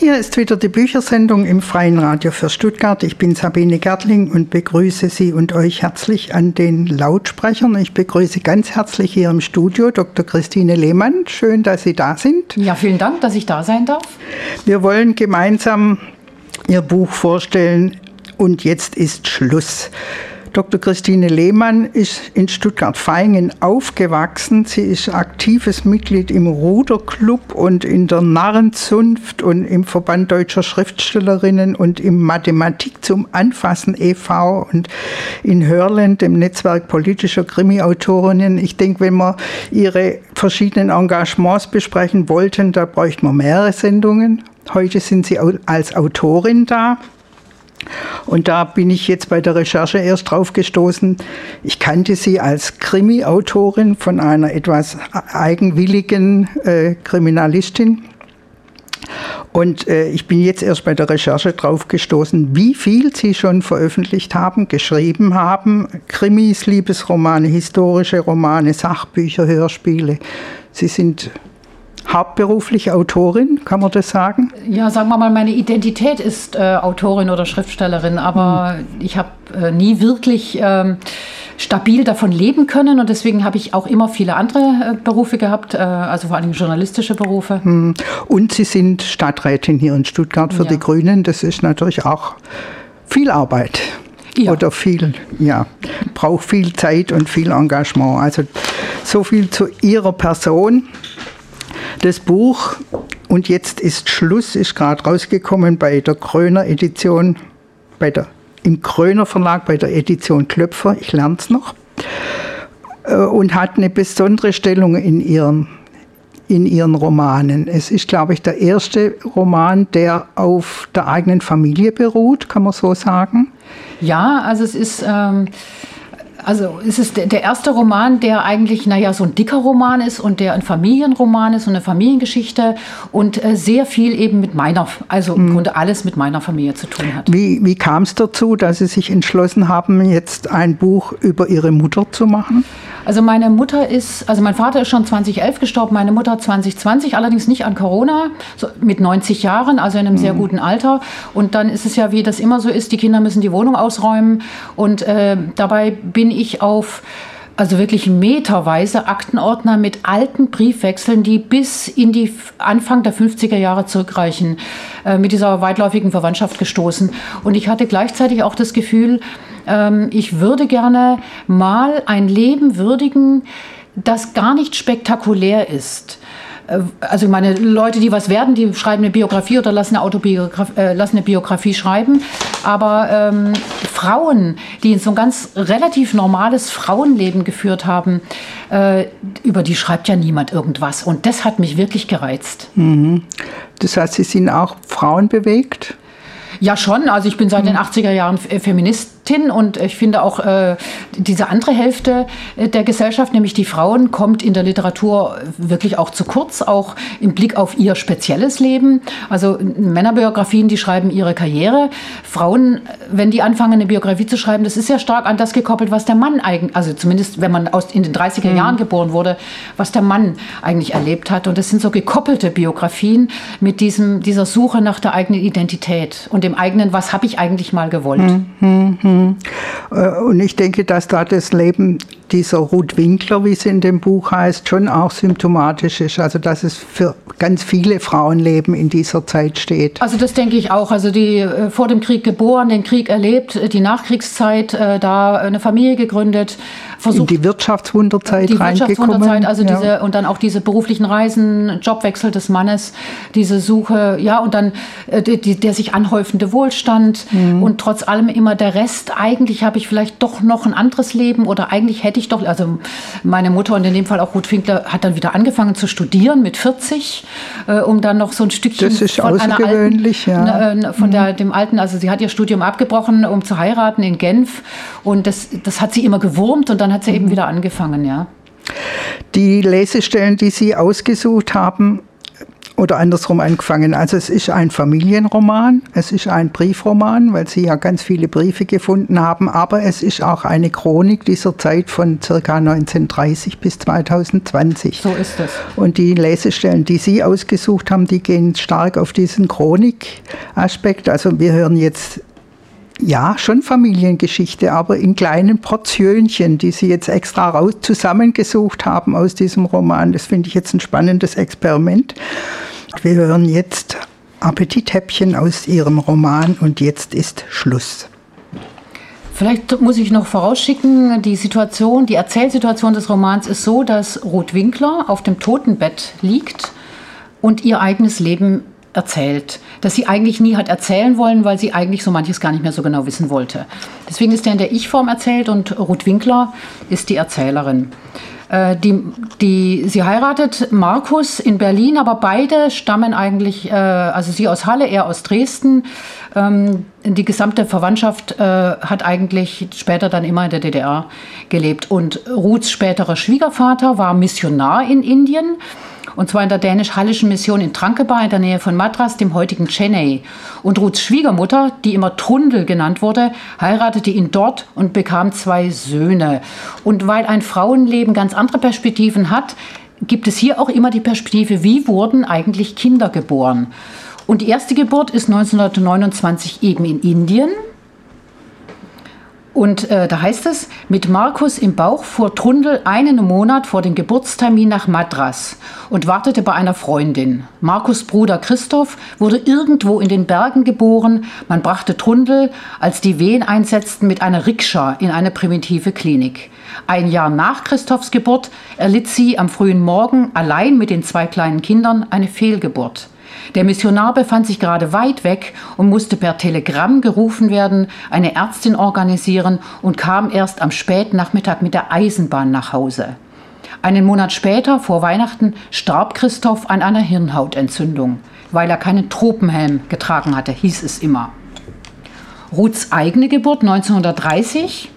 Hier ist wieder die Büchersendung im Freien Radio für Stuttgart. Ich bin Sabine Gertling und begrüße Sie und euch herzlich an den Lautsprechern. Ich begrüße ganz herzlich hier im Studio Dr. Christine Lehmann. Schön, dass Sie da sind. Ja, vielen Dank, dass ich da sein darf. Wir wollen gemeinsam Ihr Buch vorstellen und jetzt ist Schluss. Dr. Christine Lehmann ist in Stuttgart-Vaihingen aufgewachsen. Sie ist aktives Mitglied im Ruderclub und in der Narrenzunft und im Verband deutscher Schriftstellerinnen und im Mathematik zum Anfassen e.V. und in Hörland, dem Netzwerk politischer Krimi-Autorinnen. Ich denke, wenn wir ihre verschiedenen Engagements besprechen wollten, da bräuchten wir mehrere Sendungen. Heute sind Sie als Autorin da. Und da bin ich jetzt bei der Recherche erst drauf gestoßen. Ich kannte sie als Krimi-Autorin von einer etwas eigenwilligen äh, Kriminalistin. Und äh, ich bin jetzt erst bei der Recherche drauf gestoßen, wie viel Sie schon veröffentlicht haben, geschrieben haben. Krimis, Liebesromane, historische Romane, Sachbücher, Hörspiele. Sie sind hauptberuflich Autorin, kann man das sagen? Ja, sagen wir mal, meine Identität ist äh, Autorin oder Schriftstellerin, aber hm. ich habe äh, nie wirklich ähm, stabil davon leben können und deswegen habe ich auch immer viele andere äh, Berufe gehabt, äh, also vor allem journalistische Berufe. Hm. Und Sie sind Stadträtin hier in Stuttgart für ja. die Grünen. Das ist natürlich auch viel Arbeit. Ja. Oder viel, ja, braucht viel Zeit und viel Engagement. Also so viel zu Ihrer Person. Das Buch Und jetzt ist Schluss ist gerade rausgekommen bei der Kröner Edition, bei der, im Kröner Verlag bei der Edition Klöpfer, ich lerne es noch, äh, und hat eine besondere Stellung in ihren, in ihren Romanen. Es ist, glaube ich, der erste Roman, der auf der eigenen Familie beruht, kann man so sagen. Ja, also es ist... Ähm also es ist der erste Roman, der eigentlich, naja, so ein dicker Roman ist und der ein Familienroman ist und eine Familiengeschichte und äh, sehr viel eben mit meiner, also im mhm. Grunde alles mit meiner Familie zu tun hat. Wie, wie kam es dazu, dass Sie sich entschlossen haben, jetzt ein Buch über Ihre Mutter zu machen? Also meine Mutter ist, also mein Vater ist schon 2011 gestorben, meine Mutter 2020, allerdings nicht an Corona, so mit 90 Jahren, also in einem mhm. sehr guten Alter. Und dann ist es ja, wie das immer so ist, die Kinder müssen die Wohnung ausräumen und äh, dabei bin bin ich auf also wirklich meterweise Aktenordner mit alten Briefwechseln, die bis in die Anfang der 50er Jahre zurückreichen, äh, mit dieser weitläufigen Verwandtschaft gestoßen. Und ich hatte gleichzeitig auch das Gefühl, ähm, ich würde gerne mal ein Leben würdigen, das gar nicht spektakulär ist äh, also meine Leute, die was werden, die schreiben eine Biografie oder lassen eine, Autobiografie, äh, lassen eine Biografie schreiben. Aber ähm, Frauen, die so ein ganz relativ normales Frauenleben geführt haben, äh, über die schreibt ja niemand irgendwas. Und das hat mich wirklich gereizt. Mhm. Das heißt, Sie sind auch frauenbewegt? Ja, schon. Also ich bin seit den 80er mhm. Jahren Feministin und ich finde auch äh, diese andere Hälfte äh, der Gesellschaft, nämlich die Frauen, kommt in der Literatur wirklich auch zu kurz, auch im Blick auf ihr spezielles Leben. Also Männerbiografien, die schreiben ihre Karriere. Frauen, wenn die anfangen, eine Biografie zu schreiben, das ist ja stark an das gekoppelt, was der Mann eigentlich, also zumindest wenn man aus, in den 30er mhm. Jahren geboren wurde, was der Mann eigentlich erlebt hat. Und das sind so gekoppelte Biografien mit diesem, dieser Suche nach der eigenen Identität und dem eigenen, was habe ich eigentlich mal gewollt. Hm, hm, hm. Äh, und ich denke, dass da das Leben dieser Ruth Winkler, wie sie in dem Buch heißt, schon auch symptomatisch ist. Also dass es für ganz viele Frauenleben in dieser Zeit steht. Also das denke ich auch. Also die äh, vor dem Krieg geboren, den Krieg erlebt, die Nachkriegszeit, äh, da eine Familie gegründet, versucht. In die Wirtschaftswunderzeit die Wirtschaftswunderzeit, also ja. diese und dann auch diese beruflichen Reisen, Jobwechsel des Mannes, diese Suche, ja und dann äh, die, der sich anhäufende Wohlstand mhm. und trotz allem immer der Rest. Eigentlich habe ich vielleicht doch noch ein anderes Leben oder eigentlich hätte ich doch, also meine Mutter und in dem Fall auch Ruth Finkler hat dann wieder angefangen zu studieren mit 40, äh, um dann noch so ein Stückchen das ist von einer alten, ja. äh, von mhm. der, dem alten, also sie hat ihr Studium abgebrochen, um zu heiraten in Genf und das, das hat sie immer gewurmt und dann dann hat sie mhm. eben wieder angefangen, ja. Die Lesestellen, die Sie ausgesucht haben, oder andersrum angefangen. Also es ist ein Familienroman, es ist ein Briefroman, weil Sie ja ganz viele Briefe gefunden haben, aber es ist auch eine Chronik dieser Zeit von circa 1930 bis 2020. So ist es. Und die Lesestellen, die Sie ausgesucht haben, die gehen stark auf diesen Chronikaspekt. Also wir hören jetzt ja, schon Familiengeschichte, aber in kleinen Portionchen, die Sie jetzt extra raus zusammengesucht haben aus diesem Roman. Das finde ich jetzt ein spannendes Experiment. Wir hören jetzt Appetithäppchen aus Ihrem Roman und jetzt ist Schluss. Vielleicht muss ich noch vorausschicken, die Situation, die Erzählsituation des Romans ist so, dass Ruth Winkler auf dem Totenbett liegt und ihr eigenes Leben erzählt, das sie eigentlich nie hat erzählen wollen, weil sie eigentlich so manches gar nicht mehr so genau wissen wollte. Deswegen ist er in der Ich-Form erzählt und Ruth Winkler ist die Erzählerin. Äh, die, die, sie heiratet Markus in Berlin, aber beide stammen eigentlich, äh, also sie aus Halle, er aus Dresden. Ähm, die gesamte Verwandtschaft äh, hat eigentlich später dann immer in der DDR gelebt. Und Ruths späterer Schwiegervater war Missionar in Indien und zwar in der dänisch-hallischen Mission in Trankebar in der Nähe von Madras, dem heutigen Chennai. Und Ruths Schwiegermutter, die immer Trundel genannt wurde, heiratete ihn dort und bekam zwei Söhne. Und weil ein Frauenleben ganz andere Perspektiven hat, gibt es hier auch immer die Perspektive, wie wurden eigentlich Kinder geboren. Und die erste Geburt ist 1929 eben in Indien. Und äh, da heißt es, mit Markus im Bauch fuhr Trundel einen Monat vor dem Geburtstermin nach Madras und wartete bei einer Freundin. Markus Bruder Christoph wurde irgendwo in den Bergen geboren. Man brachte Trundel, als die Wehen einsetzten, mit einer Rikscha in eine primitive Klinik. Ein Jahr nach Christophs Geburt erlitt sie am frühen Morgen allein mit den zwei kleinen Kindern eine Fehlgeburt. Der Missionar befand sich gerade weit weg und musste per Telegramm gerufen werden, eine Ärztin organisieren und kam erst am Spätnachmittag mit der Eisenbahn nach Hause. Einen Monat später, vor Weihnachten, starb Christoph an einer Hirnhautentzündung, weil er keinen Tropenhelm getragen hatte, hieß es immer. Ruths eigene Geburt 1930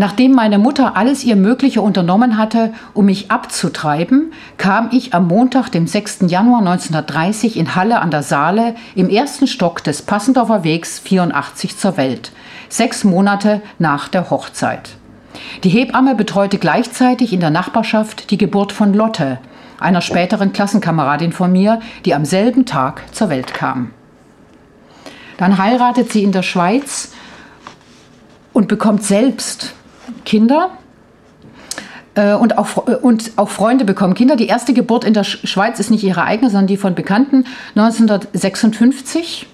Nachdem meine Mutter alles ihr Mögliche unternommen hatte, um mich abzutreiben, kam ich am Montag, dem 6. Januar 1930 in Halle an der Saale im ersten Stock des Passendorfer Wegs 84 zur Welt, sechs Monate nach der Hochzeit. Die Hebamme betreute gleichzeitig in der Nachbarschaft die Geburt von Lotte, einer späteren Klassenkameradin von mir, die am selben Tag zur Welt kam. Dann heiratet sie in der Schweiz und bekommt selbst Kinder äh, und auch, und auch Freunde bekommen Kinder. Die erste Geburt in der Schweiz ist nicht ihre eigene, sondern die von Bekannten 1956.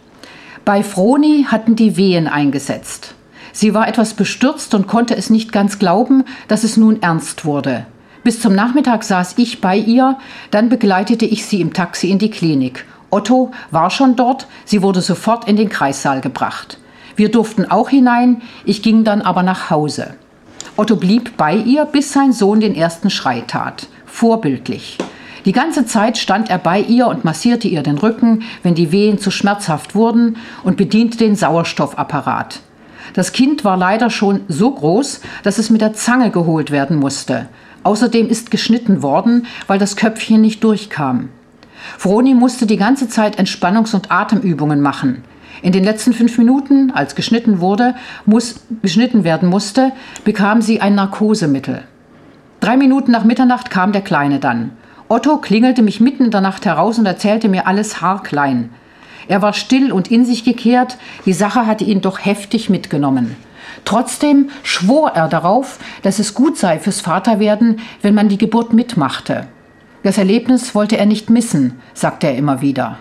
Bei Froni hatten die Wehen eingesetzt. Sie war etwas bestürzt und konnte es nicht ganz glauben, dass es nun ernst wurde. Bis zum Nachmittag saß ich bei ihr, dann begleitete ich sie im Taxi in die Klinik. Otto war schon dort, sie wurde sofort in den Kreissaal gebracht. Wir durften auch hinein, ich ging dann aber nach Hause. Otto blieb bei ihr, bis sein Sohn den ersten Schrei tat. Vorbildlich. Die ganze Zeit stand er bei ihr und massierte ihr den Rücken, wenn die Wehen zu schmerzhaft wurden, und bediente den Sauerstoffapparat. Das Kind war leider schon so groß, dass es mit der Zange geholt werden musste. Außerdem ist geschnitten worden, weil das Köpfchen nicht durchkam. Froni musste die ganze Zeit Entspannungs- und Atemübungen machen. In den letzten fünf Minuten, als geschnitten wurde, muss, geschnitten werden musste, bekam sie ein Narkosemittel. Drei Minuten nach Mitternacht kam der Kleine dann. Otto klingelte mich mitten in der Nacht heraus und erzählte mir alles haarklein. Er war still und in sich gekehrt, die Sache hatte ihn doch heftig mitgenommen. Trotzdem schwor er darauf, dass es gut sei fürs Vaterwerden, wenn man die Geburt mitmachte. Das Erlebnis wollte er nicht missen, sagte er immer wieder.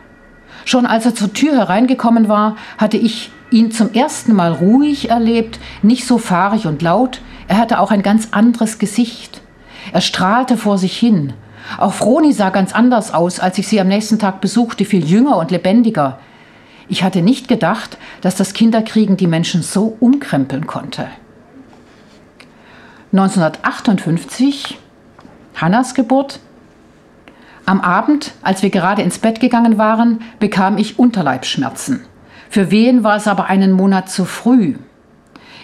Schon als er zur Tür hereingekommen war, hatte ich ihn zum ersten Mal ruhig erlebt, nicht so fahrig und laut. Er hatte auch ein ganz anderes Gesicht. Er strahlte vor sich hin. Auch Froni sah ganz anders aus, als ich sie am nächsten Tag besuchte, viel jünger und lebendiger. Ich hatte nicht gedacht, dass das Kinderkriegen die Menschen so umkrempeln konnte. 1958, Hannas Geburt, am Abend, als wir gerade ins Bett gegangen waren, bekam ich Unterleibsschmerzen. Für Wehen war es aber einen Monat zu früh.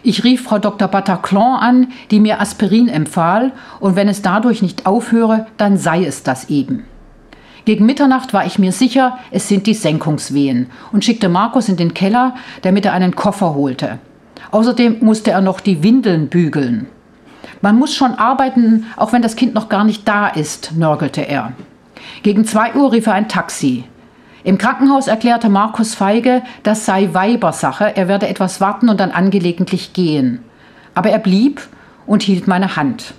Ich rief Frau Dr. Bataclan an, die mir Aspirin empfahl, und wenn es dadurch nicht aufhöre, dann sei es das eben. Gegen Mitternacht war ich mir sicher, es sind die Senkungswehen und schickte Markus in den Keller, damit er einen Koffer holte. Außerdem musste er noch die Windeln bügeln. Man muss schon arbeiten, auch wenn das Kind noch gar nicht da ist, nörgelte er. Gegen zwei Uhr rief er ein Taxi. Im Krankenhaus erklärte Markus Feige, das sei Weibersache, er werde etwas warten und dann angelegentlich gehen. Aber er blieb und hielt meine Hand.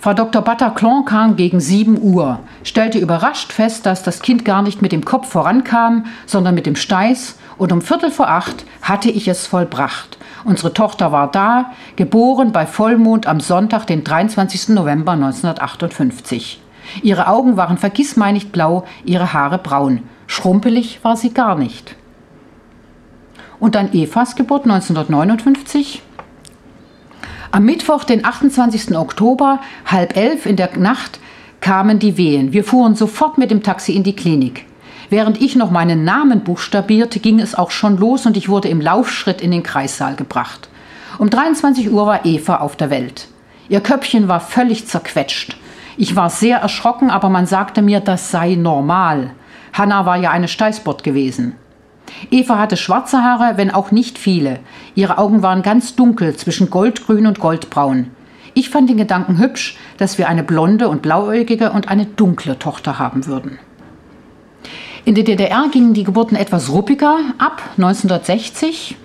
Frau Dr. Bataclan kam gegen 7 Uhr, stellte überrascht fest, dass das Kind gar nicht mit dem Kopf vorankam, sondern mit dem Steiß, und um Viertel vor acht hatte ich es vollbracht. Unsere Tochter war da, geboren bei Vollmond am Sonntag, den 23. November 1958. Ihre Augen waren vergissmeinnicht blau, ihre Haare braun. Schrumpelig war sie gar nicht. Und dann Evas Geburt 1959. Am Mittwoch, den 28. Oktober, halb elf in der Nacht, kamen die Wehen. Wir fuhren sofort mit dem Taxi in die Klinik. Während ich noch meinen Namen buchstabierte, ging es auch schon los und ich wurde im Laufschritt in den Kreissaal gebracht. Um 23 Uhr war Eva auf der Welt. Ihr Köpfchen war völlig zerquetscht. Ich war sehr erschrocken, aber man sagte mir, das sei normal. Hanna war ja eine Steißbord gewesen. Eva hatte schwarze Haare, wenn auch nicht viele. Ihre Augen waren ganz dunkel zwischen goldgrün und goldbraun. Ich fand den Gedanken hübsch, dass wir eine blonde und blauäugige und eine dunkle Tochter haben würden. In der DDR gingen die Geburten etwas ruppiger ab, 1960.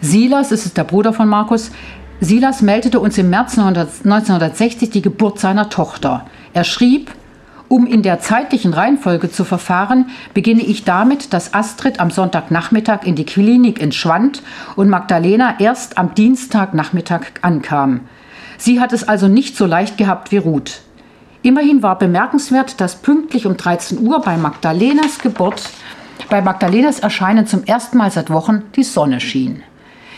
Silas, das ist der Bruder von Markus, Silas meldete uns im März 1960 die Geburt seiner Tochter. Er schrieb, um in der zeitlichen Reihenfolge zu verfahren, beginne ich damit, dass Astrid am Sonntagnachmittag in die Klinik entschwand und Magdalena erst am Dienstagnachmittag ankam. Sie hat es also nicht so leicht gehabt wie Ruth. Immerhin war bemerkenswert, dass pünktlich um 13 Uhr bei Magdalenas Geburt, bei Magdalenas Erscheinen zum ersten Mal seit Wochen die Sonne schien.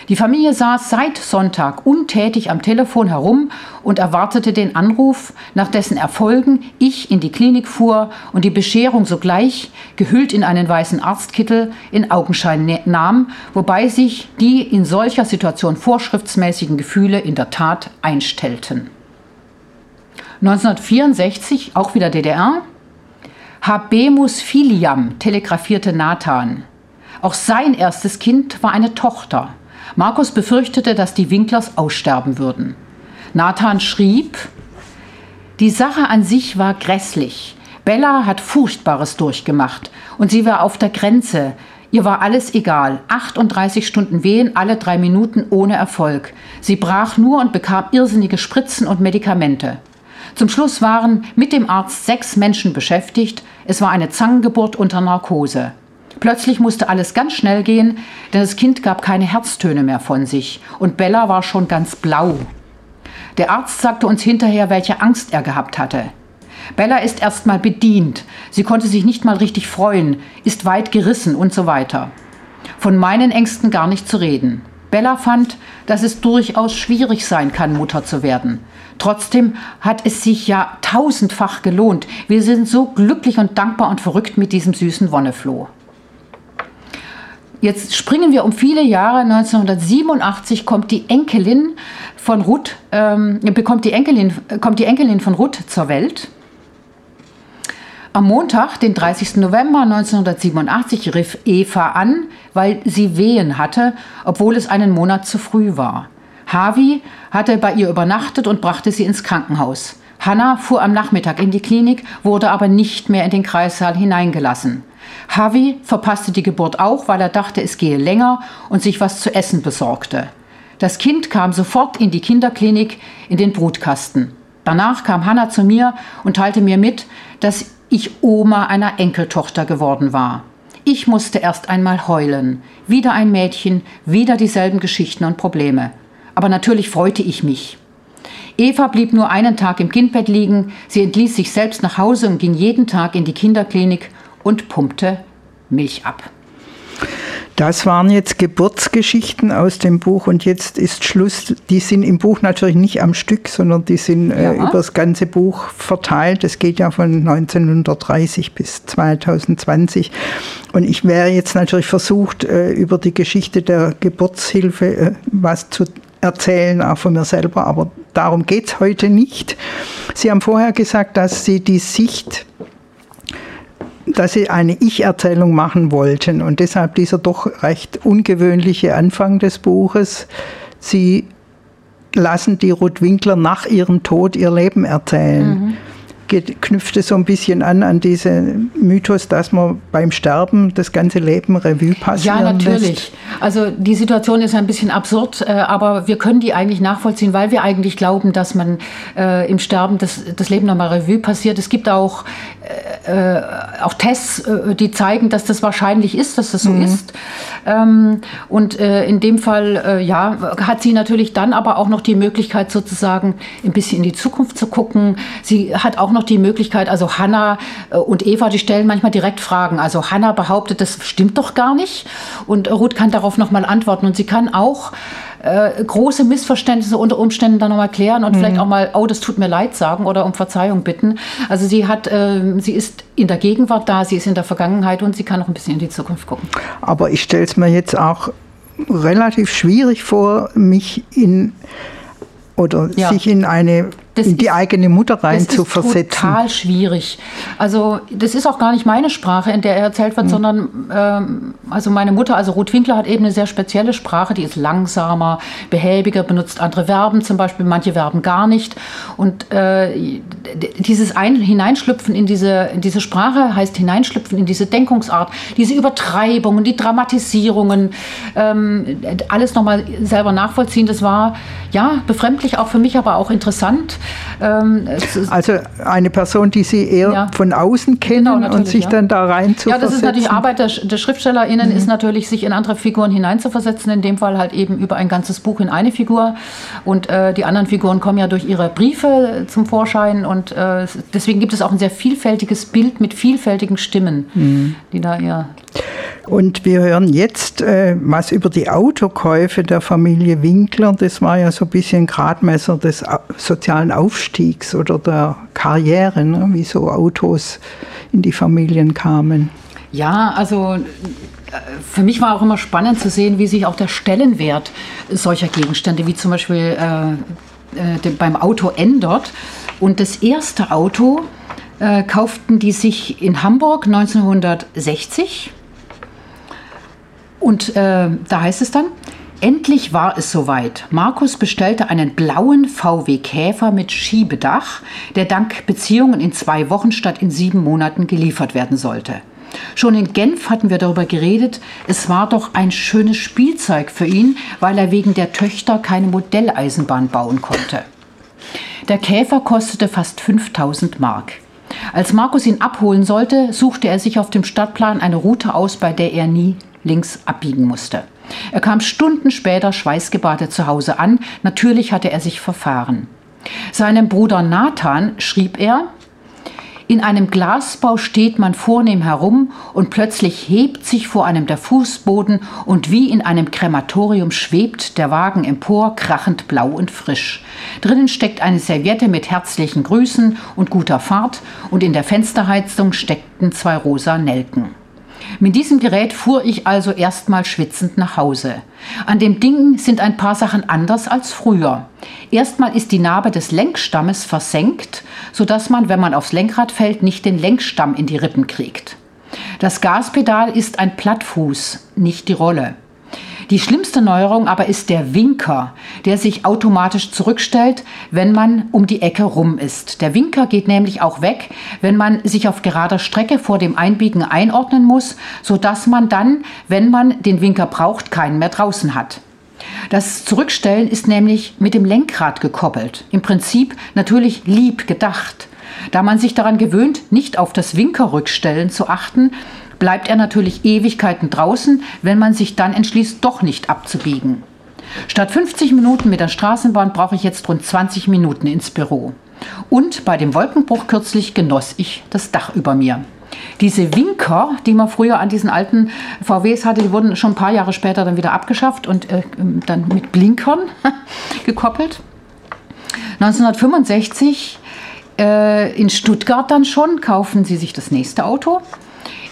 Die Familie saß seit Sonntag untätig am Telefon herum und erwartete den Anruf, nach dessen Erfolgen ich in die Klinik fuhr und die Bescherung sogleich, gehüllt in einen weißen Arztkittel, in Augenschein ne-, nahm, wobei sich die in solcher Situation vorschriftsmäßigen Gefühle in der Tat einstellten. 1964, auch wieder DDR, Habemus filiam, telegrafierte Nathan. Auch sein erstes Kind war eine Tochter. Markus befürchtete, dass die Winklers aussterben würden. Nathan schrieb, die Sache an sich war grässlich. Bella hat Furchtbares durchgemacht und sie war auf der Grenze. Ihr war alles egal. 38 Stunden Wehen, alle drei Minuten ohne Erfolg. Sie brach nur und bekam irrsinnige Spritzen und Medikamente. Zum Schluss waren mit dem Arzt sechs Menschen beschäftigt. Es war eine Zangengeburt unter Narkose. Plötzlich musste alles ganz schnell gehen, denn das Kind gab keine Herztöne mehr von sich und Bella war schon ganz blau. Der Arzt sagte uns hinterher, welche Angst er gehabt hatte. Bella ist erst mal bedient, sie konnte sich nicht mal richtig freuen, ist weit gerissen und so weiter. Von meinen Ängsten gar nicht zu reden. Bella fand, dass es durchaus schwierig sein kann, Mutter zu werden. Trotzdem hat es sich ja tausendfach gelohnt. Wir sind so glücklich und dankbar und verrückt mit diesem süßen Wonnefloh. Jetzt springen wir um viele Jahre. 1987 kommt die Enkelin von Ruth, ähm, bekommt die Enkelin, kommt die Enkelin von Ruth zur Welt. Am Montag, den 30. November 1987, rief Eva an, weil sie Wehen hatte, obwohl es einen Monat zu früh war. Harvey hatte bei ihr übernachtet und brachte sie ins Krankenhaus. Hannah fuhr am Nachmittag in die Klinik, wurde aber nicht mehr in den Kreissaal hineingelassen. Harvey verpasste die Geburt auch, weil er dachte, es gehe länger und sich was zu essen besorgte. Das Kind kam sofort in die Kinderklinik in den Brutkasten. Danach kam Hannah zu mir und teilte mir mit, dass ich Oma einer Enkeltochter geworden war. Ich musste erst einmal heulen. Wieder ein Mädchen, wieder dieselben Geschichten und Probleme. Aber natürlich freute ich mich. Eva blieb nur einen Tag im Kindbett liegen. Sie entließ sich selbst nach Hause und ging jeden Tag in die Kinderklinik und pumpte Milch ab. Das waren jetzt Geburtsgeschichten aus dem Buch und jetzt ist Schluss. Die sind im Buch natürlich nicht am Stück, sondern die sind äh, ja. äh, über das ganze Buch verteilt. Es geht ja von 1930 bis 2020. Und ich wäre jetzt natürlich versucht, äh, über die Geschichte der Geburtshilfe äh, was zu erzählen, auch von mir selber, aber darum geht es heute nicht. Sie haben vorher gesagt, dass Sie die Sicht dass Sie eine Ich-Erzählung machen wollten und deshalb dieser doch recht ungewöhnliche Anfang des Buches. Sie lassen die Ruth Winkler nach ihrem Tod ihr Leben erzählen. Mhm knüpft es so ein bisschen an an diesen Mythos, dass man beim Sterben das ganze Leben Revue passieren Ja, natürlich. Lässt. Also die Situation ist ein bisschen absurd, äh, aber wir können die eigentlich nachvollziehen, weil wir eigentlich glauben, dass man äh, im Sterben das, das Leben nochmal Revue passiert. Es gibt auch, äh, auch Tests, äh, die zeigen, dass das wahrscheinlich ist, dass das so mhm. ist. Ähm, und in dem Fall, ja, hat sie natürlich dann aber auch noch die Möglichkeit, sozusagen ein bisschen in die Zukunft zu gucken. Sie hat auch noch noch die Möglichkeit, also Hannah äh, und Eva, die stellen manchmal direkt Fragen. Also Hannah behauptet, das stimmt doch gar nicht. Und Ruth kann darauf nochmal antworten. Und sie kann auch äh, große Missverständnisse unter Umständen dann nochmal klären und mhm. vielleicht auch mal, oh, das tut mir leid sagen oder um Verzeihung bitten. Also sie hat, äh, sie ist in der Gegenwart da, sie ist in der Vergangenheit und sie kann auch ein bisschen in die Zukunft gucken. Aber ich stelle es mir jetzt auch relativ schwierig vor, mich in oder ja. sich in eine das in die ist, eigene Mutter rein zu versetzen. Das ist total schwierig. Also das ist auch gar nicht meine Sprache, in der er erzählt wird, mhm. sondern ähm, also meine Mutter, also Ruth Winkler hat eben eine sehr spezielle Sprache, die ist langsamer, behäbiger, benutzt andere Verben zum Beispiel, manche Verben gar nicht. Und äh, dieses Ein Hineinschlüpfen in diese, in diese Sprache heißt Hineinschlüpfen in diese Denkungsart, diese Übertreibungen, die Dramatisierungen, ähm, alles nochmal selber nachvollziehen. Das war ja befremdlich auch für mich, aber auch interessant. Ähm, also eine Person, die Sie eher ja. von außen kennen genau, und sich ja. dann da rein zu Ja, das ist natürlich Arbeit der, der SchriftstellerInnen, mhm. ist natürlich, sich in andere Figuren hineinzuversetzen, in dem Fall halt eben über ein ganzes Buch in eine Figur. Und äh, die anderen Figuren kommen ja durch ihre Briefe zum Vorschein und äh, deswegen gibt es auch ein sehr vielfältiges Bild mit vielfältigen Stimmen, mhm. die da eher und wir hören jetzt äh, was über die Autokäufe der Familie Winkler. Das war ja so ein bisschen Gradmesser des sozialen Aufstiegs oder der Karriere, ne? wie so Autos in die Familien kamen. Ja, also für mich war auch immer spannend zu sehen, wie sich auch der Stellenwert solcher Gegenstände, wie zum Beispiel äh, äh, beim Auto ändert. Und das erste Auto äh, kauften die sich in Hamburg 1960 und äh, da heißt es dann, Endlich war es soweit. Markus bestellte einen blauen VW Käfer mit Schiebedach, der dank Beziehungen in zwei Wochen statt in sieben Monaten geliefert werden sollte. Schon in Genf hatten wir darüber geredet, es war doch ein schönes Spielzeug für ihn, weil er wegen der Töchter keine Modelleisenbahn bauen konnte. Der Käfer kostete fast 5000 Mark. Als Markus ihn abholen sollte, suchte er sich auf dem Stadtplan eine Route aus, bei der er nie links abbiegen musste. Er kam Stunden später schweißgebadet zu Hause an. Natürlich hatte er sich verfahren. Seinem Bruder Nathan schrieb er, in einem Glasbau steht man vornehm herum und plötzlich hebt sich vor einem der Fußboden und wie in einem Krematorium schwebt der Wagen empor, krachend blau und frisch. Drinnen steckt eine Serviette mit herzlichen Grüßen und guter Fahrt und in der Fensterheizung steckten zwei rosa Nelken. Mit diesem Gerät fuhr ich also erstmal schwitzend nach Hause. An dem Ding sind ein paar Sachen anders als früher. Erstmal ist die Narbe des Lenkstammes versenkt, sodass man, wenn man aufs Lenkrad fällt, nicht den Lenkstamm in die Rippen kriegt. Das Gaspedal ist ein Plattfuß, nicht die Rolle. Die schlimmste Neuerung aber ist der Winker, der sich automatisch zurückstellt, wenn man um die Ecke rum ist. Der Winker geht nämlich auch weg, wenn man sich auf gerader Strecke vor dem Einbiegen einordnen muss, sodass man dann, wenn man den Winker braucht, keinen mehr draußen hat. Das Zurückstellen ist nämlich mit dem Lenkrad gekoppelt. Im Prinzip natürlich lieb gedacht. Da man sich daran gewöhnt, nicht auf das Winkerrückstellen zu achten, bleibt er natürlich Ewigkeiten draußen, wenn man sich dann entschließt, doch nicht abzubiegen. Statt 50 Minuten mit der Straßenbahn brauche ich jetzt rund 20 Minuten ins Büro. Und bei dem Wolkenbruch kürzlich genoss ich das Dach über mir. Diese Winker, die man früher an diesen alten VWs hatte, die wurden schon ein paar Jahre später dann wieder abgeschafft und äh, dann mit Blinkern gekoppelt. 1965 äh, in Stuttgart dann schon kaufen sie sich das nächste Auto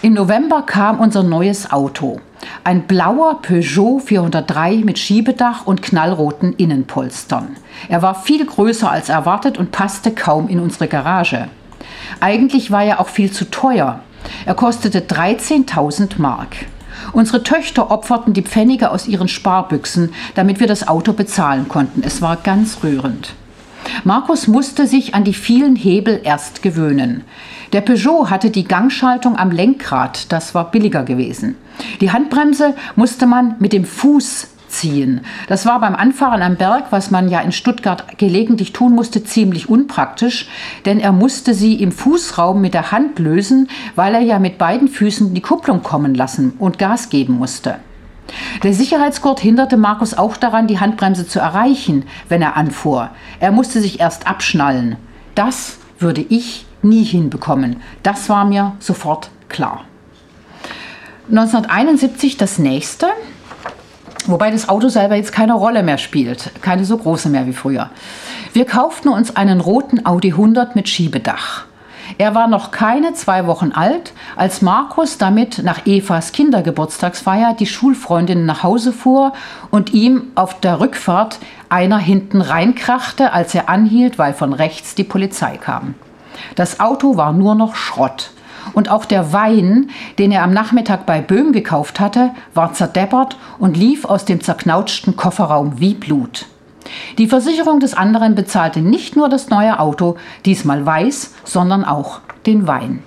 im November kam unser neues Auto. Ein blauer Peugeot 403 mit Schiebedach und knallroten Innenpolstern. Er war viel größer als erwartet und passte kaum in unsere Garage. Eigentlich war er auch viel zu teuer. Er kostete 13.000 Mark. Unsere Töchter opferten die Pfennige aus ihren Sparbüchsen, damit wir das Auto bezahlen konnten. Es war ganz rührend. Markus musste sich an die vielen Hebel erst gewöhnen. Der Peugeot hatte die Gangschaltung am Lenkrad, das war billiger gewesen. Die Handbremse musste man mit dem Fuß ziehen. Das war beim Anfahren am Berg, was man ja in Stuttgart gelegentlich tun musste, ziemlich unpraktisch, denn er musste sie im Fußraum mit der Hand lösen, weil er ja mit beiden Füßen die Kupplung kommen lassen und Gas geben musste. Der Sicherheitsgurt hinderte Markus auch daran, die Handbremse zu erreichen, wenn er anfuhr. Er musste sich erst abschnallen. Das würde ich nie hinbekommen. Das war mir sofort klar. 1971 das nächste. Wobei das Auto selber jetzt keine Rolle mehr spielt, keine so große mehr wie früher. Wir kauften uns einen roten Audi 100 mit Schiebedach. Er war noch keine zwei Wochen alt, als Markus damit nach Evas Kindergeburtstagsfeier die Schulfreundin nach Hause fuhr und ihm auf der Rückfahrt einer hinten reinkrachte, als er anhielt, weil von rechts die Polizei kam. Das Auto war nur noch Schrott. Und auch der Wein, den er am Nachmittag bei Böhm gekauft hatte, war zerdeppert und lief aus dem zerknautschten Kofferraum wie Blut. Die Versicherung des anderen bezahlte nicht nur das neue Auto, diesmal weiß, sondern auch den Wein.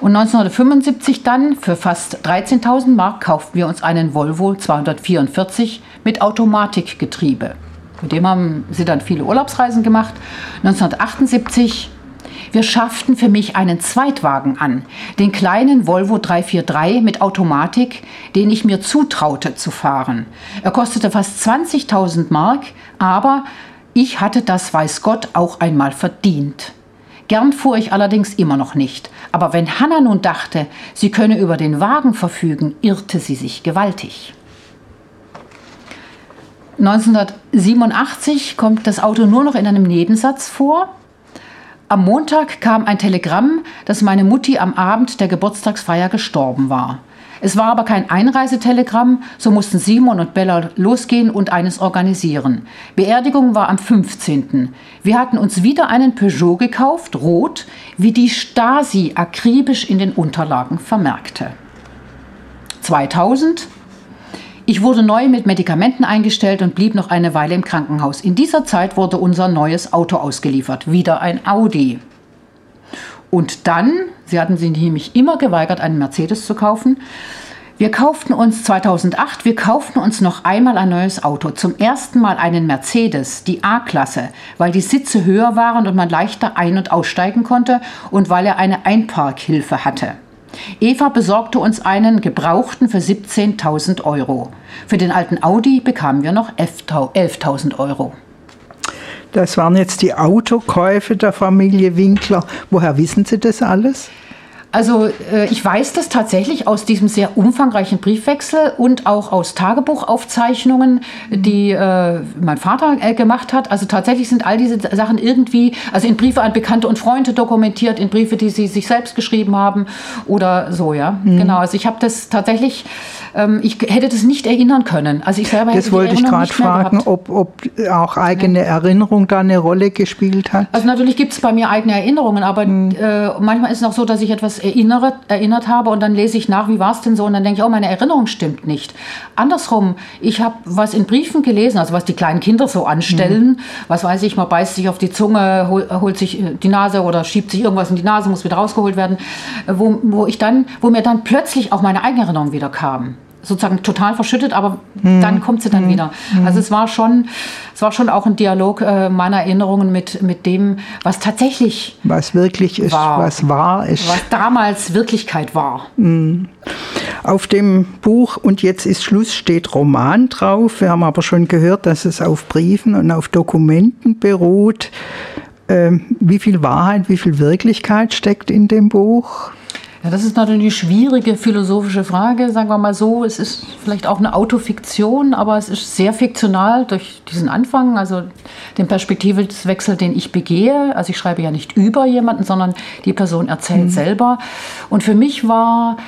Und 1975 dann, für fast 13.000 Mark, kauften wir uns einen Volvo 244 mit Automatikgetriebe. Mit dem haben sie dann viele Urlaubsreisen gemacht. 1978 wir schafften für mich einen Zweitwagen an, den kleinen Volvo 343 mit Automatik, den ich mir zutraute zu fahren. Er kostete fast 20.000 Mark, aber ich hatte das, weiß Gott, auch einmal verdient. Gern fuhr ich allerdings immer noch nicht. Aber wenn Hanna nun dachte, sie könne über den Wagen verfügen, irrte sie sich gewaltig. 1987 kommt das Auto nur noch in einem Nebensatz vor. Am Montag kam ein Telegramm, dass meine Mutti am Abend der Geburtstagsfeier gestorben war. Es war aber kein Einreisetelegramm, so mussten Simon und Bella losgehen und eines organisieren. Beerdigung war am 15. Wir hatten uns wieder einen Peugeot gekauft, rot, wie die Stasi akribisch in den Unterlagen vermerkte. 2000 ich wurde neu mit Medikamenten eingestellt und blieb noch eine Weile im Krankenhaus. In dieser Zeit wurde unser neues Auto ausgeliefert, wieder ein Audi. Und dann, sie hatten sich nämlich immer geweigert, einen Mercedes zu kaufen. Wir kauften uns 2008, wir kauften uns noch einmal ein neues Auto. Zum ersten Mal einen Mercedes, die A-Klasse, weil die Sitze höher waren und man leichter ein- und aussteigen konnte und weil er eine Einparkhilfe hatte. Eva besorgte uns einen gebrauchten für 17.000 Euro. Für den alten Audi bekamen wir noch 11.000 Euro. Das waren jetzt die Autokäufe der Familie Winkler. Woher wissen Sie das alles? Also äh, ich weiß das tatsächlich aus diesem sehr umfangreichen Briefwechsel und auch aus Tagebuchaufzeichnungen, die äh, mein Vater äh, gemacht hat. Also tatsächlich sind all diese Sachen irgendwie, also in Briefe an Bekannte und Freunde dokumentiert, in Briefe, die sie sich selbst geschrieben haben oder so, ja. Mhm. Genau, also ich habe das tatsächlich, ähm, ich hätte das nicht erinnern können. Also ich selber hätte Das wollte ich gerade fragen, ob, ob auch eigene ja. Erinnerung da eine Rolle gespielt hat. Also natürlich gibt es bei mir eigene Erinnerungen, aber mhm. Äh, manchmal ist es auch so, dass ich etwas erinnert, erinnert habe und dann lese ich nach, wie war es denn so und dann denke ich, oh, meine Erinnerung stimmt nicht. Andersrum, ich habe was in Briefen gelesen, also was die kleinen Kinder so anstellen, mhm. was weiß ich, man beißt sich auf die Zunge, hol, holt sich die Nase oder schiebt sich irgendwas in die Nase, muss wieder rausgeholt werden, wo, wo ich dann, wo mir dann plötzlich auch meine eigene Erinnerung wieder kam sozusagen total verschüttet, aber hm. dann kommt sie dann hm. wieder. Hm. Also es war schon, es war schon auch ein Dialog äh, meiner Erinnerungen mit, mit dem, was tatsächlich was wirklich ist, war, was wahr ist, was damals Wirklichkeit war. Hm. Auf dem Buch und jetzt ist Schluss steht Roman drauf. Wir haben aber schon gehört, dass es auf Briefen und auf Dokumenten beruht. Ähm, wie viel Wahrheit, wie viel Wirklichkeit steckt in dem Buch? Ja, das ist natürlich eine schwierige philosophische Frage, sagen wir mal so. Es ist vielleicht auch eine Autofiktion, aber es ist sehr fiktional durch diesen Anfang, also den Perspektivwechsel, den ich begehe. Also ich schreibe ja nicht über jemanden, sondern die Person erzählt mhm. selber. Und für mich war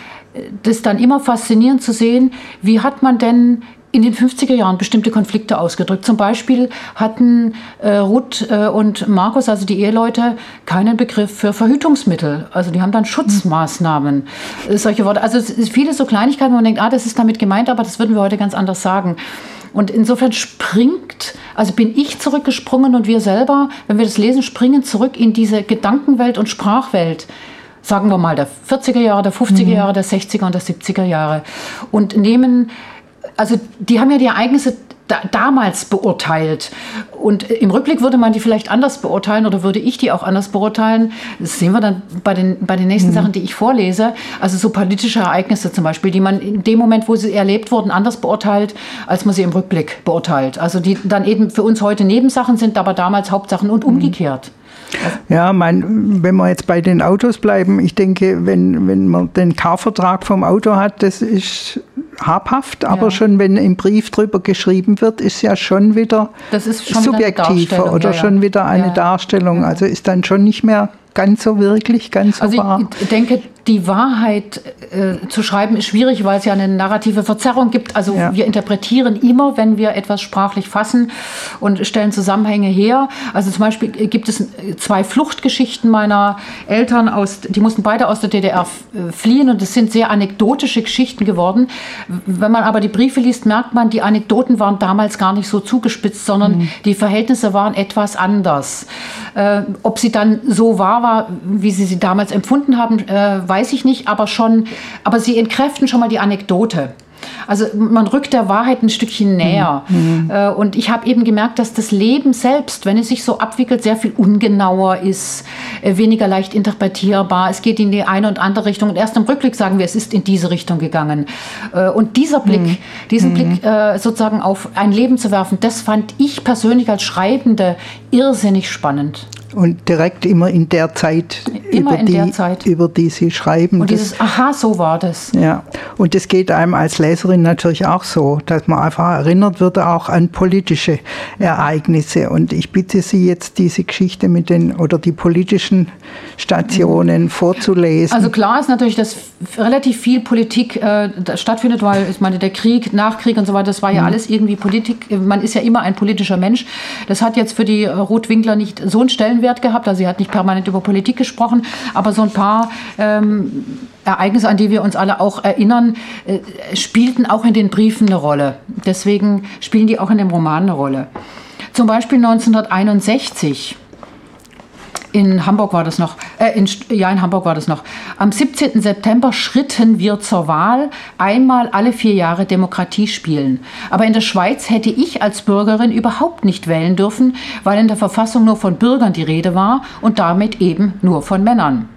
das dann immer faszinierend zu sehen, wie hat man denn in den 50er Jahren bestimmte Konflikte ausgedrückt. Zum Beispiel hatten äh, Ruth äh, und Markus, also die Eheleute, keinen Begriff für Verhütungsmittel. Also die haben dann Schutzmaßnahmen, äh, solche Worte. Also es ist viele so Kleinigkeiten, wo man denkt, ah, das ist damit gemeint, aber das würden wir heute ganz anders sagen. Und insofern springt, also bin ich zurückgesprungen und wir selber, wenn wir das lesen, springen zurück in diese Gedankenwelt und Sprachwelt sagen wir mal, der 40er Jahre, der 50er mhm. Jahre, der 60er und der 70er Jahre und nehmen also die haben ja die Ereignisse da, damals beurteilt. Und im Rückblick würde man die vielleicht anders beurteilen oder würde ich die auch anders beurteilen. Das sehen wir dann bei den, bei den nächsten mhm. Sachen, die ich vorlese. Also so politische Ereignisse zum Beispiel, die man in dem Moment, wo sie erlebt wurden, anders beurteilt, als man sie im Rückblick beurteilt. Also die dann eben für uns heute Nebensachen sind, aber damals Hauptsachen und mhm. umgekehrt. Ja, mein, wenn wir jetzt bei den Autos bleiben, ich denke, wenn, wenn man den Kaufvertrag vom Auto hat, das ist habhaft, aber ja. schon wenn im Brief drüber geschrieben wird, ist ja schon wieder schon subjektiver oder ja. schon wieder eine Darstellung. Also ist dann schon nicht mehr ganz so wirklich, ganz so also wahr. Ich denke, die Wahrheit äh, zu schreiben ist schwierig, weil es ja eine narrative Verzerrung gibt. Also ja. wir interpretieren immer, wenn wir etwas sprachlich fassen und stellen Zusammenhänge her. Also zum Beispiel gibt es zwei Fluchtgeschichten meiner Eltern aus, die mussten beide aus der DDR äh, fliehen und es sind sehr anekdotische Geschichten geworden. Wenn man aber die Briefe liest, merkt man, die Anekdoten waren damals gar nicht so zugespitzt, sondern mhm. die Verhältnisse waren etwas anders. Äh, ob sie dann so wahr war, wie sie sie damals empfunden haben, äh, weiß ich nicht, aber schon, aber sie entkräften schon mal die Anekdote. Also man rückt der Wahrheit ein Stückchen näher. Mhm. Äh, und ich habe eben gemerkt, dass das Leben selbst, wenn es sich so abwickelt, sehr viel ungenauer ist, äh, weniger leicht interpretierbar. Es geht in die eine und andere Richtung. Und erst im Rückblick sagen wir, es ist in diese Richtung gegangen. Äh, und dieser Blick, mhm. diesen mhm. Blick sozusagen auf ein Leben zu werfen, das fand ich persönlich als Schreibende irrsinnig spannend. Und direkt immer in der Zeit, immer über, die, Zeit. über die Sie schreiben. Und dieses, aha, so war das. Ja, und das geht einem als Leserin natürlich auch so, dass man einfach erinnert wird auch an politische Ereignisse. Und ich bitte Sie jetzt, diese Geschichte mit den, oder die politischen Stationen mhm. vorzulesen. Also klar ist natürlich, dass relativ viel Politik äh, stattfindet, weil ich meine, der Krieg, Nachkrieg und so weiter, das war ja mhm. alles irgendwie Politik. Man ist ja immer ein politischer Mensch. Das hat jetzt für die Ruth Winkler nicht so einen Stellenwert Stellenwert gehabt. Also sie hat nicht permanent über Politik gesprochen, aber so ein paar ähm, Ereignisse, an die wir uns alle auch erinnern, äh, spielten auch in den Briefen eine Rolle. Deswegen spielen die auch in dem Roman eine Rolle. Zum Beispiel 1961 in Hamburg war das noch, äh, in, ja, in Hamburg war das noch. Am 17. September schritten wir zur Wahl, einmal alle vier Jahre Demokratie spielen. Aber in der Schweiz hätte ich als Bürgerin überhaupt nicht wählen dürfen, weil in der Verfassung nur von Bürgern die Rede war und damit eben nur von Männern.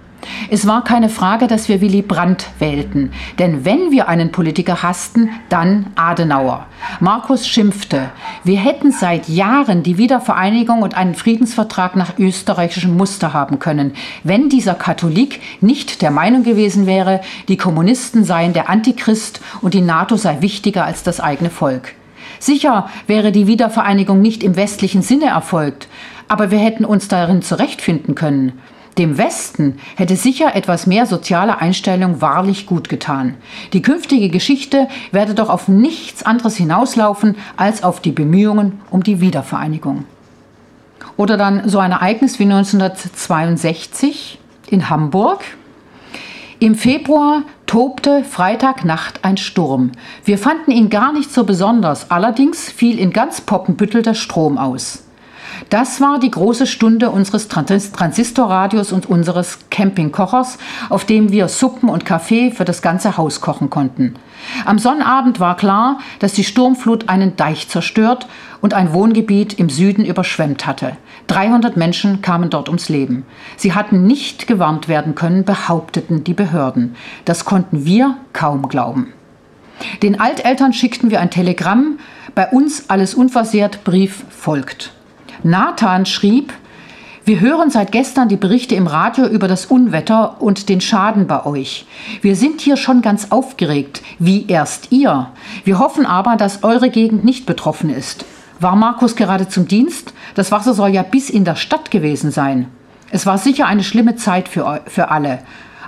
Es war keine Frage, dass wir Willy Brandt wählten. Denn wenn wir einen Politiker hassten, dann Adenauer. Markus schimpfte, wir hätten seit Jahren die Wiedervereinigung und einen Friedensvertrag nach österreichischem Muster haben können, wenn dieser Katholik nicht der Meinung gewesen wäre, die Kommunisten seien der Antichrist und die NATO sei wichtiger als das eigene Volk. Sicher wäre die Wiedervereinigung nicht im westlichen Sinne erfolgt, aber wir hätten uns darin zurechtfinden können. Dem Westen hätte sicher etwas mehr soziale Einstellung wahrlich gut getan. Die künftige Geschichte werde doch auf nichts anderes hinauslaufen als auf die Bemühungen um die Wiedervereinigung. Oder dann so ein Ereignis wie 1962 in Hamburg. Im Februar tobte Freitagnacht ein Sturm. Wir fanden ihn gar nicht so besonders, allerdings fiel in ganz Poppenbüttel der Strom aus. Das war die große Stunde unseres Transistorradios und unseres Campingkochers, auf dem wir Suppen und Kaffee für das ganze Haus kochen konnten. Am Sonnabend war klar, dass die Sturmflut einen Deich zerstört und ein Wohngebiet im Süden überschwemmt hatte. 300 Menschen kamen dort ums Leben. Sie hatten nicht gewarnt werden können, behaupteten die Behörden. Das konnten wir kaum glauben. Den Alteltern schickten wir ein Telegramm, bei uns alles unversehrt, Brief folgt. Nathan schrieb, wir hören seit gestern die Berichte im Radio über das Unwetter und den Schaden bei euch. Wir sind hier schon ganz aufgeregt, wie erst ihr. Wir hoffen aber, dass eure Gegend nicht betroffen ist. War Markus gerade zum Dienst? Das Wasser soll ja bis in der Stadt gewesen sein. Es war sicher eine schlimme Zeit für, für alle.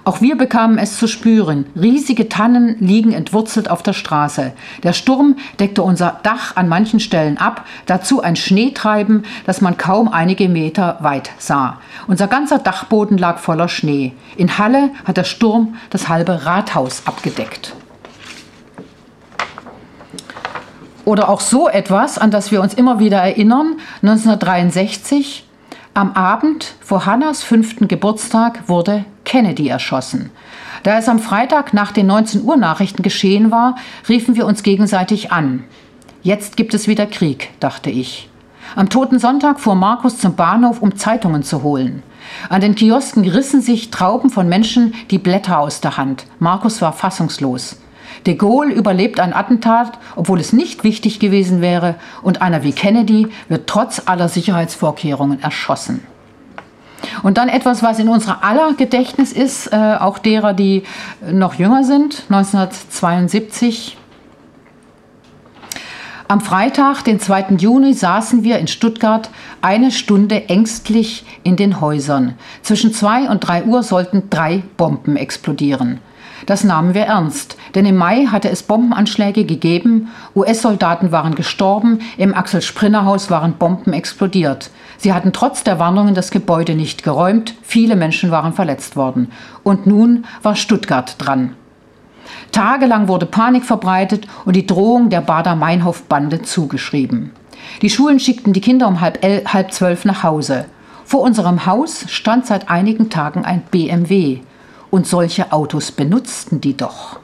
Auch wir bekamen es zu spüren. Riesige Tannen liegen entwurzelt auf der Straße. Der Sturm deckte unser Dach an manchen Stellen ab, dazu ein Schneetreiben, das man kaum einige Meter weit sah. Unser ganzer Dachboden lag voller Schnee. In Halle hat der Sturm das halbe Rathaus abgedeckt. Oder auch so etwas, an das wir uns immer wieder erinnern, 1963 am Abend vor Hannas fünften Geburtstag wurde Kennedy erschossen. Da es am Freitag nach den 19 Uhr Nachrichten geschehen war, riefen wir uns gegenseitig an. Jetzt gibt es wieder Krieg, dachte ich. Am toten Sonntag fuhr Markus zum Bahnhof, um Zeitungen zu holen. An den Kiosken rissen sich Trauben von Menschen die Blätter aus der Hand. Markus war fassungslos. De Gaulle überlebt ein Attentat, obwohl es nicht wichtig gewesen wäre, und einer wie Kennedy wird trotz aller Sicherheitsvorkehrungen erschossen. Und dann etwas, was in unserer aller Gedächtnis ist, äh, auch derer, die noch jünger sind, 1972. Am Freitag, den 2. Juni, saßen wir in Stuttgart eine Stunde ängstlich in den Häusern. Zwischen 2 und 3 Uhr sollten drei Bomben explodieren. Das nahmen wir ernst, denn im Mai hatte es Bombenanschläge gegeben, US-Soldaten waren gestorben, im Axel Sprinner Haus waren Bomben explodiert. Sie hatten trotz der Warnungen das Gebäude nicht geräumt, viele Menschen waren verletzt worden. Und nun war Stuttgart dran. Tagelang wurde Panik verbreitet und die Drohung der Bader-Meinhof-Bande zugeschrieben. Die Schulen schickten die Kinder um halb, elf, halb zwölf nach Hause. Vor unserem Haus stand seit einigen Tagen ein BMW. Und solche Autos benutzten die doch.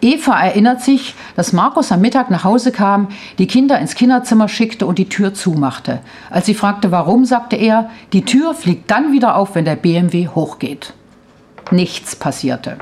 Eva erinnert sich, dass Markus am Mittag nach Hause kam, die Kinder ins Kinderzimmer schickte und die Tür zumachte. Als sie fragte, warum, sagte er, die Tür fliegt dann wieder auf, wenn der BMW hochgeht. Nichts passierte.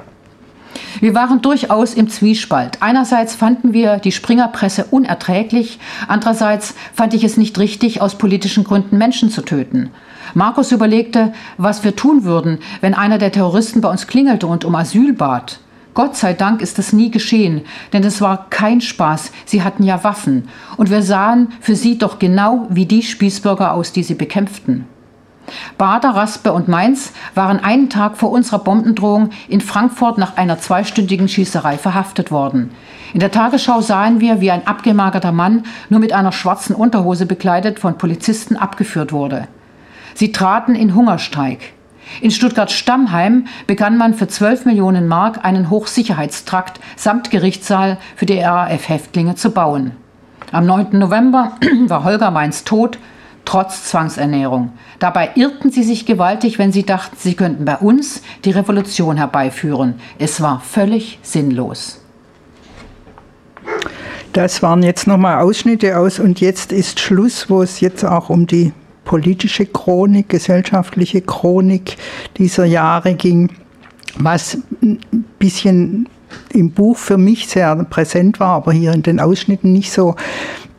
Wir waren durchaus im Zwiespalt. Einerseits fanden wir die Springerpresse unerträglich, andererseits fand ich es nicht richtig, aus politischen Gründen Menschen zu töten. Markus überlegte, was wir tun würden, wenn einer der Terroristen bei uns klingelte und um Asyl bat. Gott sei Dank ist das nie geschehen, denn es war kein Spaß, sie hatten ja Waffen, und wir sahen für sie doch genau wie die Spießbürger aus, die sie bekämpften. Bader, Raspe und Mainz waren einen Tag vor unserer Bombendrohung in Frankfurt nach einer zweistündigen Schießerei verhaftet worden. In der Tagesschau sahen wir, wie ein abgemagerter Mann nur mit einer schwarzen Unterhose bekleidet von Polizisten abgeführt wurde. Sie traten in Hungerstreik. In Stuttgart-Stammheim begann man für 12 Millionen Mark einen Hochsicherheitstrakt samt Gerichtssaal für die RAF-Häftlinge zu bauen. Am 9. November war Holger Mainz tot, trotz Zwangsernährung. Dabei irrten sie sich gewaltig, wenn sie dachten, sie könnten bei uns die Revolution herbeiführen. Es war völlig sinnlos. Das waren jetzt nochmal Ausschnitte aus und jetzt ist Schluss, wo es jetzt auch um die politische Chronik, gesellschaftliche Chronik dieser Jahre ging, was ein bisschen im Buch für mich sehr präsent war, aber hier in den Ausschnitten nicht so.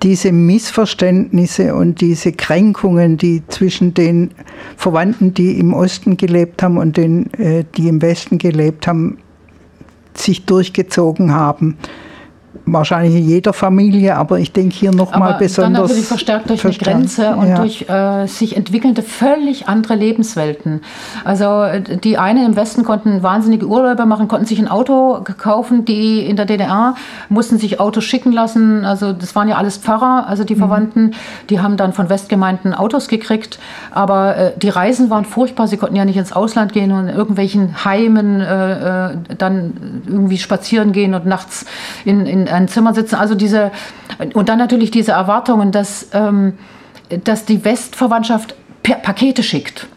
Diese Missverständnisse und diese Kränkungen, die zwischen den Verwandten, die im Osten gelebt haben und den, äh, die im Westen gelebt haben, sich durchgezogen haben wahrscheinlich in jeder Familie, aber ich denke hier nochmal besonders. Dann natürlich verstärkt durch verstärkt. eine Grenze und ja. durch äh, sich entwickelnde völlig andere Lebenswelten. Also die einen im Westen konnten wahnsinnige Urlaube machen, konnten sich ein Auto kaufen, die in der DDR mussten sich Autos schicken lassen. Also das waren ja alles Pfarrer, also die mhm. Verwandten, die haben dann von Westgemeinden Autos gekriegt, aber äh, die Reisen waren furchtbar. Sie konnten ja nicht ins Ausland gehen und in irgendwelchen Heimen äh, äh dann irgendwie spazieren gehen und nachts in, in ein Zimmer sitzen. Also diese, und dann natürlich diese Erwartungen, dass, ähm, dass die Westverwandtschaft Pakete schickt.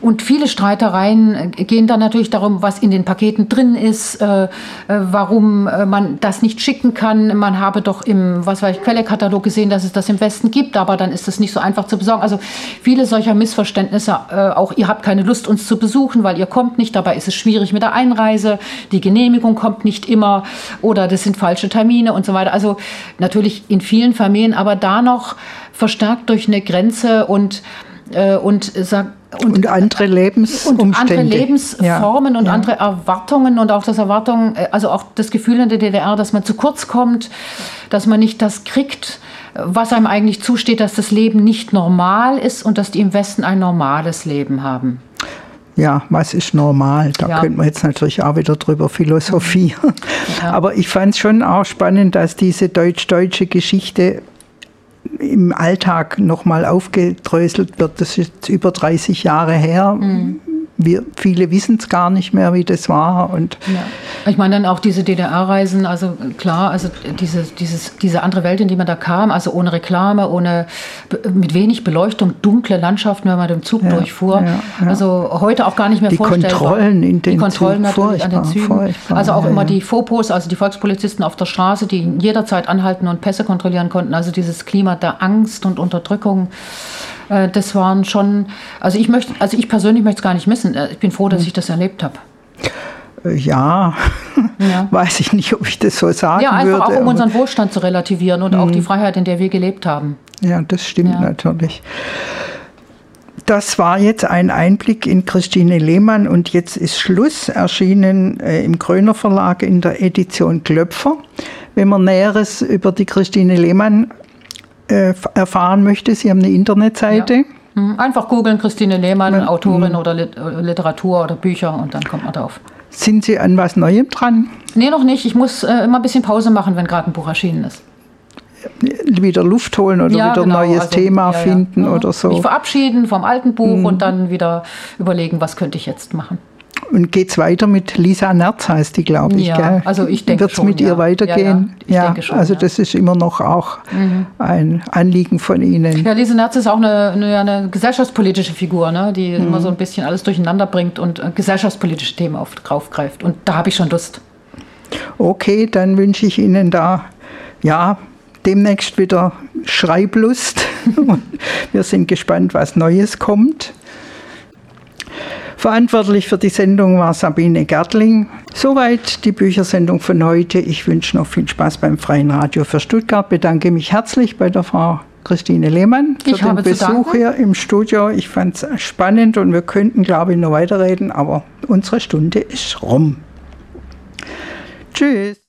Und viele Streitereien gehen dann natürlich darum, was in den Paketen drin ist, äh, äh, warum äh, man das nicht schicken kann. Man habe doch im, was weiß ich, Quellekatalog gesehen, dass es das im Westen gibt, aber dann ist das nicht so einfach zu besorgen. Also viele solcher Missverständnisse, äh, auch ihr habt keine Lust, uns zu besuchen, weil ihr kommt nicht, dabei ist es schwierig mit der Einreise, die Genehmigung kommt nicht immer oder das sind falsche Termine und so weiter. Also natürlich in vielen Familien, aber da noch verstärkt durch eine Grenze und äh, und sagt und, und, andere Lebensumstände. Und andere Lebensformen ja, und ja. andere Erwartungen und auch das Erwartung, äh, also auch das Gefühl in der DDR, dass man zu kurz kommt, dass man nicht das kriegt, was einem eigentlich zusteht, dass das Leben nicht normal ist und dass die im Westen ein normales Leben haben. ja, was ist normal? Da Ja. könnte man jetzt natürlich auch wieder drüber philosophieren. Aber ich fand es schon auch spannend, dass diese deutsch-deutsche Geschichte im Alltag nochmal aufgedröselt wird. Das ist über 30 Jahre her. Mhm. Wir, viele wissen es gar nicht mehr, wie das war. Und Ja. Ich meine dann auch diese DDR-Reisen, also klar, also diese, dieses, diese andere Welt, in die man da kam, also ohne Reklame, ohne mit wenig Beleuchtung, dunkle Landschaften, wenn man dem Zug durchfuhr. ja, ja. Also heute auch gar nicht mehr Die vorstellbar. Kontrollen in den Die Kontrollen Zügen, natürlich an den Zügen. also auch ja, immer ja. die Fopos, also die Volkspolizisten auf der Straße, die jederzeit anhalten und Pässe kontrollieren konnten. Also dieses Klima der Angst und Unterdrückung. Äh, Das waren schon, also ich möchte, also ich persönlich möchte es gar nicht missen. Äh, Ich bin froh, Hm. dass ich das erlebt habe. äh, ja, Ja. weiß ich nicht, ob ich das so sagen Ja, einfach würde. auch um unseren Wohlstand zu relativieren und auch die Freiheit, in der wir gelebt haben. Ja, das stimmt Ja. natürlich. Das war jetzt ein Einblick in Christine Lehmann und jetzt ist Schluss, erschienen äh, im Kröner Verlag in der Edition Klöpfer. Wenn man Näheres über die Christine Lehmann äh, erfahren möchte, Sie haben eine Internetseite. Hm, Einfach googeln, Christine Lehmann, Autorin oder Lit äh, Literatur oder Bücher und dann kommt man drauf. Sind Sie an was Neuem dran? Nee, noch nicht. Ich muss äh, immer ein bisschen Pause machen, wenn gerade ein Buch erschienen ist. Wieder Luft holen oder wieder ein genau, neues also, Thema ja, ja. finden Ja. oder so? Mhm. Mich verabschieden vom alten Buch und dann wieder überlegen, was könnte ich jetzt machen. Und geht's weiter mit Lisa Nerz, heißt die, glaube ich. Ja, gell? also ich denke Wird's schon, mit ja. ihr weitergehen? Ja, ja, ich denke schon, Also. Mhm. das ist immer noch auch ein Anliegen von Ihnen. Ja, Lise Nerz ist auch eine, eine, eine gesellschaftspolitische Figur, ne, die Mhm. immer so ein bisschen alles durcheinander bringt und äh, gesellschaftspolitische Themen auf, aufgreift. Und da habe ich schon Lust. Okay, dann wünsche ich Ihnen da ja demnächst wieder Schreiblust. Wir sind gespannt, was Neues kommt. Verantwortlich für die Sendung war Sabine Gertling. Soweit die Büchersendung von heute. Ich wünsche noch viel Spaß beim Freien Radio für Stuttgart. Bedanke mich herzlich bei der Frau Christine Lehmann für Ich den Besuch hier im Studio. Ich fand es spannend und wir könnten, glaube ich, noch weiterreden, aber unsere Stunde ist rum. Tschüss.